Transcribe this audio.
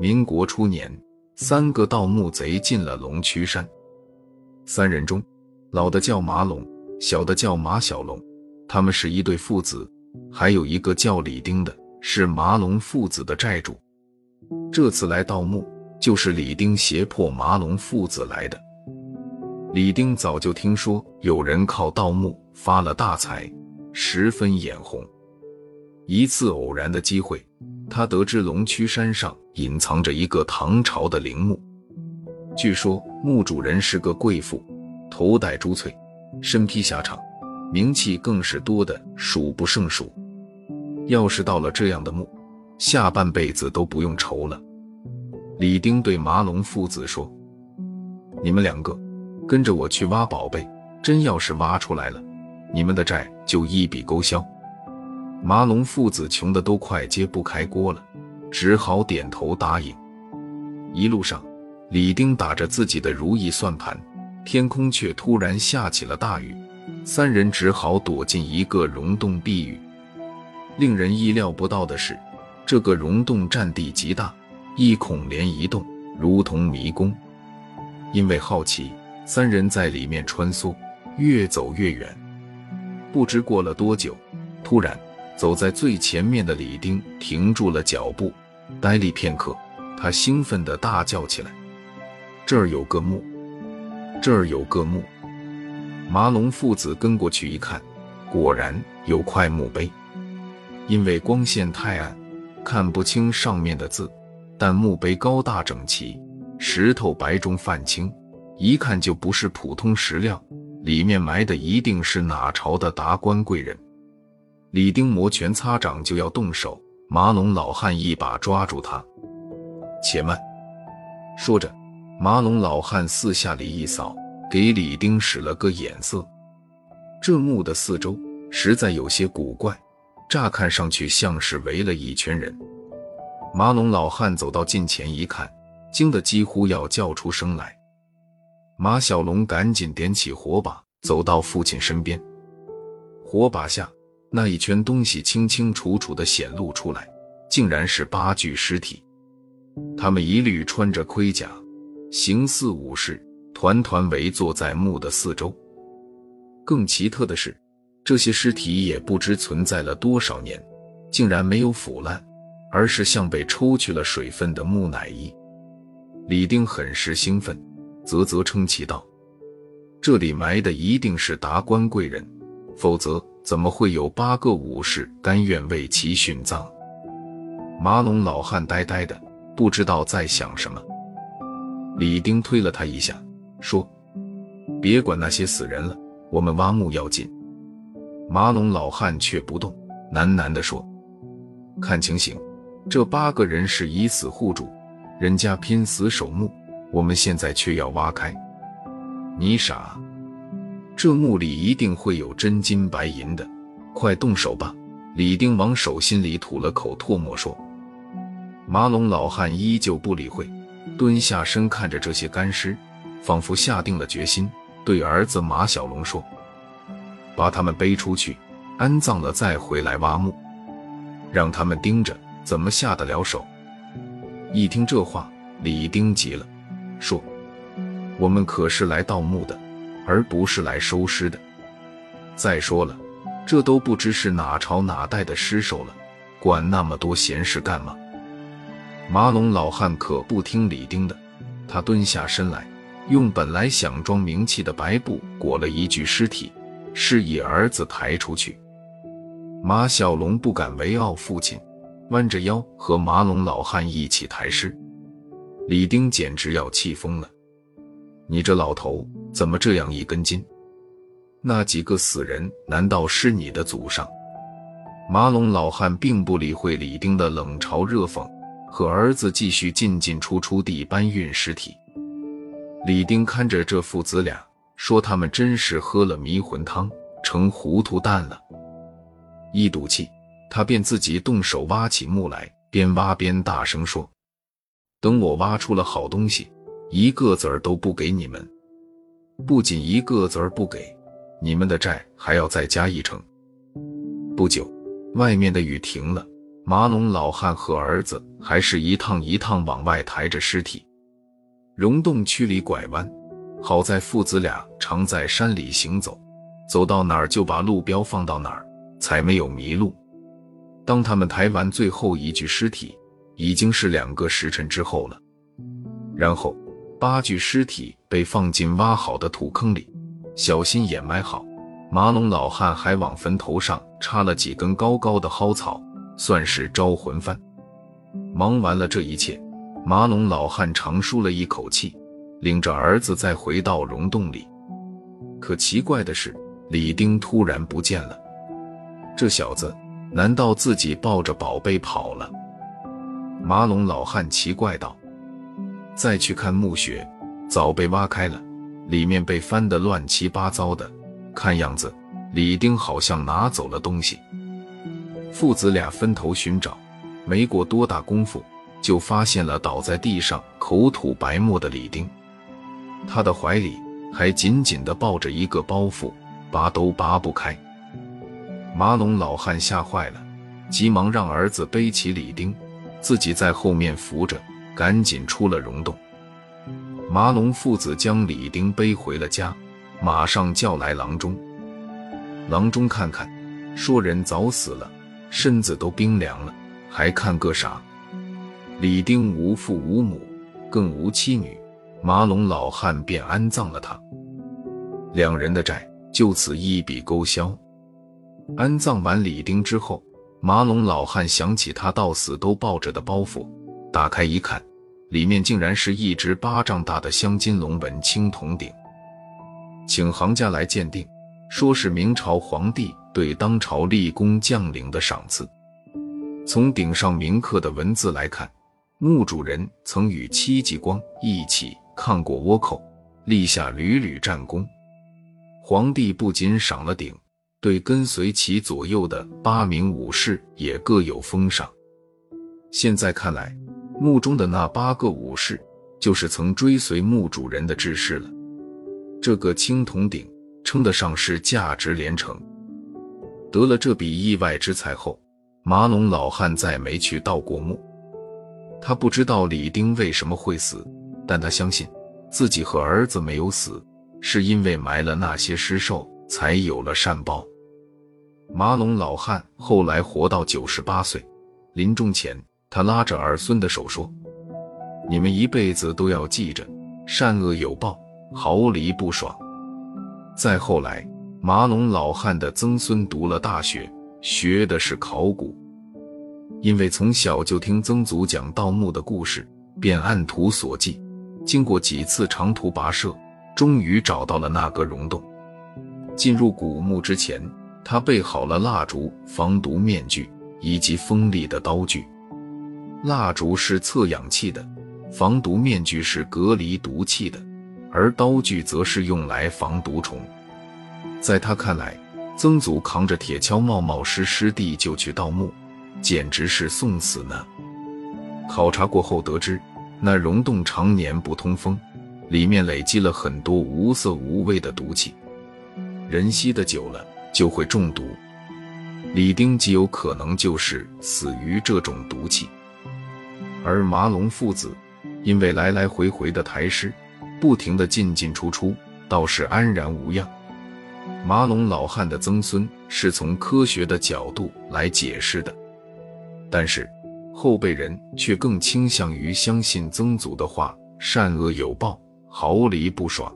民国初年，三个盗墓贼进了龙区山。三人中，老的叫马龙，小的叫马小龙，他们是一对父子。还有一个叫李丁的，是马龙父子的债主。这次来盗墓，就是李丁胁迫马龙父子来的。李丁早就听说有人靠盗墓发了大财，十分眼红。一次偶然的机会，他得知龙区山上隐藏着一个唐朝的陵墓，据说墓主人是个贵妇，头戴珠翠，身披霞氅，名气更是多的数不胜数。要是到了这样的墓，下半辈子都不用愁了。李丁对麻龙父子说：“你们两个跟着我去挖宝贝，真要是挖出来了，你们的债就一笔勾销。”麻龙父子穷的都快揭不开锅了，只好点头答应。一路上，李丁打着自己的如意算盘，天空却突然下起了大雨，三人只好躲进一个溶洞避雨。令人意料不到的是，这个溶洞占地极大，一孔连一洞，如同迷宫。因为好奇，三人在里面穿梭，越走越远。不知过了多久，突然。走在最前面的李丁停住了脚步，呆立片刻，他兴奋地大叫起来：“这儿有个墓，这儿有个墓！”麻龙父子跟过去一看，果然有块墓碑。因为光线太暗，看不清上面的字，但墓碑高大整齐，石头白中泛青，一看就不是普通石料，里面埋的一定是哪朝的达官贵人。李丁摩拳擦掌就要动手，马龙老汉一把抓住他。且慢！说着，马龙老汉四下里一扫，给李丁使了个眼色。这墓的四周实在有些古怪，乍看上去像是围了一圈人。马龙老汉走到近前一看，惊得几乎要叫出声来。马小龙赶紧点起火把，走到父亲身边。火把下。那一圈东西清清楚楚地显露出来，竟然是八具尸体。他们一律穿着盔甲，形似武士，团团围坐在墓的四周。更奇特的是，这些尸体也不知存在了多少年，竟然没有腐烂，而是像被抽去了水分的木乃伊。李丁很是兴奋，啧啧称奇道：“这里埋的一定是达官贵人，否则……”怎么会有八个武士甘愿为其殉葬？马龙老汉呆呆的，不知道在想什么。李丁推了他一下，说：“别管那些死人了，我们挖墓要紧。”马龙老汉却不动，喃喃地说：“看情形，这八个人是以死护主，人家拼死守墓，我们现在却要挖开。你傻。”这墓里一定会有真金白银的，快动手吧！李丁往手心里吐了口唾沫，说：“马龙老汉依旧不理会，蹲下身看着这些干尸，仿佛下定了决心，对儿子马小龙说：‘把他们背出去，安葬了再回来挖墓，让他们盯着，怎么下得了手？’一听这话，李丁急了，说：‘我们可是来盗墓的。’”而不是来收尸的。再说了，这都不知是哪朝哪代的尸首了，管那么多闲事干嘛？马龙老汉可不听李丁的，他蹲下身来，用本来想装名器的白布裹了一具尸体，示意儿子抬出去。马小龙不敢违拗父亲，弯着腰和马龙老汉一起抬尸。李丁简直要气疯了。你这老头怎么这样一根筋？那几个死人难道是你的祖上？马龙老汉并不理会李丁的冷嘲热讽，和儿子继续进进出出地搬运尸体。李丁看着这父子俩，说：“他们真是喝了迷魂汤，成糊涂蛋了。”一赌气，他便自己动手挖起墓来，边挖边大声说：“等我挖出了好东西。”一个子儿都不给你们，不仅一个子儿不给，你们的债还要再加一成。不久，外面的雨停了，马龙老汉和儿子还是一趟一趟往外抬着尸体。溶洞区里拐弯，好在父子俩常在山里行走，走到哪儿就把路标放到哪儿，才没有迷路。当他们抬完最后一具尸体，已经是两个时辰之后了。然后，八具尸体被放进挖好的土坑里，小心掩埋好。麻龙老汉还往坟头上插了几根高高的蒿草，算是招魂幡。忙完了这一切。麻龙老汉长舒了一口气，领着儿子再回到溶洞里。可奇怪的是，李丁突然不见了。这小子难道自己抱着宝贝跑了？麻龙老汉奇怪道。再去看墓穴，早被挖开了，里面被翻得乱七八糟的，看样子李丁好像拿走了东西。父子俩分头寻找，没过多大功夫。就发现了倒在地上、口吐白沫的李丁，他的怀里还紧紧地抱着一个包袱，拔都拔不开。马龙老汉吓坏了，急忙让儿子背起李丁，自己在后面扶着，赶紧出了溶洞。麻龙父子将李丁背回了家，马上叫来郎中。郎中看看，说人早死了，身子都冰凉了，还看个啥？李丁无父无母，更无妻女，麻龙老汉便安葬了他。两人的债就此一笔勾销。安葬完李丁之后，麻龙老汉想起他到死都抱着的包袱，打开一看，里面竟然是一只巴掌大的镶金龙纹青铜鼎。请行家来鉴定，说是明朝皇帝对当朝立功将领的赏赐。从鼎上铭刻的文字来看。墓主人曾与戚继光一起抗过倭寇，立下屡屡战功。皇帝不仅赏了鼎，对跟随其左右的八名武士也各有封赏。现在看来，墓中的那八个武士就是曾追随墓主人的志士了。这个青铜鼎称得上是价值连城。得了这笔意外之财后，麻龙老汉再没去盗过墓。他不知道李丁为什么会死，但他相信自己和儿子没有死，是因为埋了那些尸兽，才有了善报。马龙老汉后来活到九十八岁，临终前，他拉着儿孙的手说：“你们一辈子都要记着，善恶有报，毫厘不爽。”再后来，麻龙老汉的曾孙读了大学，学的是考古。因为从小就听曾祖讲盗墓的故事，便按图索骥，经过几次长途跋涉，终于找到了那个溶洞。进入古墓之前，他备好了蜡烛、防毒面具以及锋利的刀具。蜡烛是测氧气的，防毒面具是隔离毒气的，而刀具则是用来防毒虫。在他看来，曾祖扛着铁锹，冒冒失失地就去盗墓。简直是送死呢！考察过后得知，那溶洞常年不通风，里面累积了很多无色无味的毒气，人吸的久了就会中毒。李丁极有可能就是死于这种毒气，而麻龙父子因为来来回回的抬尸，不停的进进出出，倒是安然无恙。麻龙老汉的曾孙是从科学的角度来解释的。但是后辈人却更倾向于相信曾祖的话：“善恶有报，毫厘不爽。”